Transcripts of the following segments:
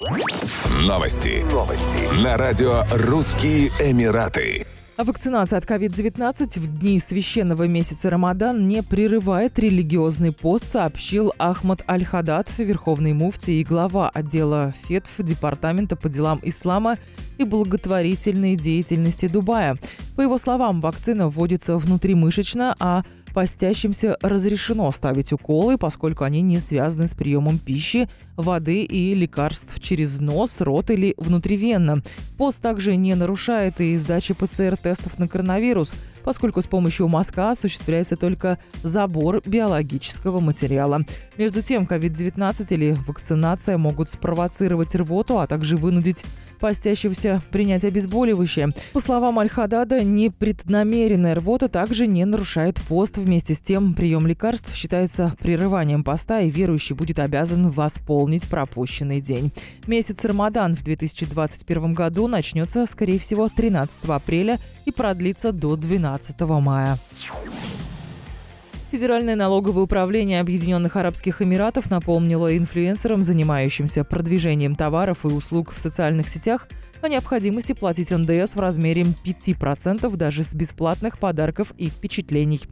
Новости. Новости. На радио «Русские Эмираты». А вакцинация от COVID-19 в дни священного месяца Рамадан не прерывает религиозный пост, сообщил Ахмад Аль-Хадад, верховный муфтий и глава отдела ФЕТФ Департамента по делам ислама и благотворительной деятельности Дубая. По его словам, вакцина вводится внутримышечно, а Постящимся разрешено ставить уколы, поскольку они не связаны с приемом пищи, воды и лекарств через нос, рот или внутривенно. Пост также не нарушает и сдачи ПЦР-тестов на коронавирус, поскольку с помощью мазка осуществляется только забор биологического материала. Между тем, COVID-19 или вакцинация могут спровоцировать рвоту, а также вынудить постящегося принять обезболивающее. По словам Аль-Хадада, непреднамеренная рвота также не нарушает пост. Вместе с тем, прием лекарств считается прерыванием поста, и верующий будет обязан восполнить пропущенный день. Месяц Рамадан в 2021 году начнется, скорее всего, 13 апреля и продлится до 12 мая. Федеральное налоговое управление Объединенных Арабских Эмиратов напомнило инфлюенсерам, занимающимся продвижением товаров и услуг в социальных сетях, о необходимости платить НДС в размере 5% даже с бесплатных подарков и впечатлений.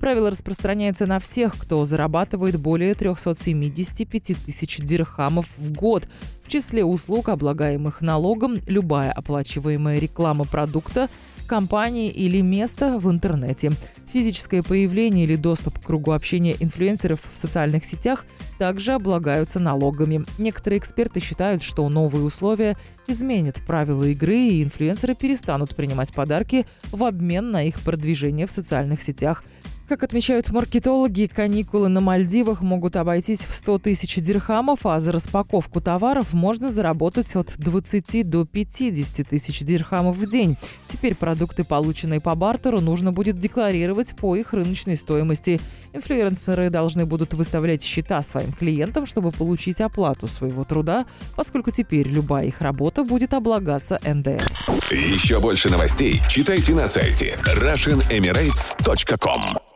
Правило распространяется на всех, кто зарабатывает более 375 тысяч дирхамов в год. В числе услуг, облагаемых налогом, любая оплачиваемая реклама продукта, компании или места в интернете. Физическое появление или доступ к кругу общения инфлюенсеров в социальных сетях также облагаются налогами. Некоторые эксперты считают, что новые условия изменят правила игры, и инфлюенсеры перестанут принимать подарки в обмен на их продвижение в социальных сетях. Как отмечают маркетологи, каникулы на Мальдивах могут обойтись в 100 тысяч дирхамов, а за распаковку товаров можно заработать от 20 до 50 тысяч дирхамов в день. Теперь продукты, полученные по бартеру, нужно будет декларировать по их рыночной стоимости. Инфлюенсеры должны будут выставлять счета своим клиентам, чтобы получить оплату своего труда, поскольку теперь любая их работа будет облагаться НДС. Еще больше новостей читайте на сайте RussianEmirates.com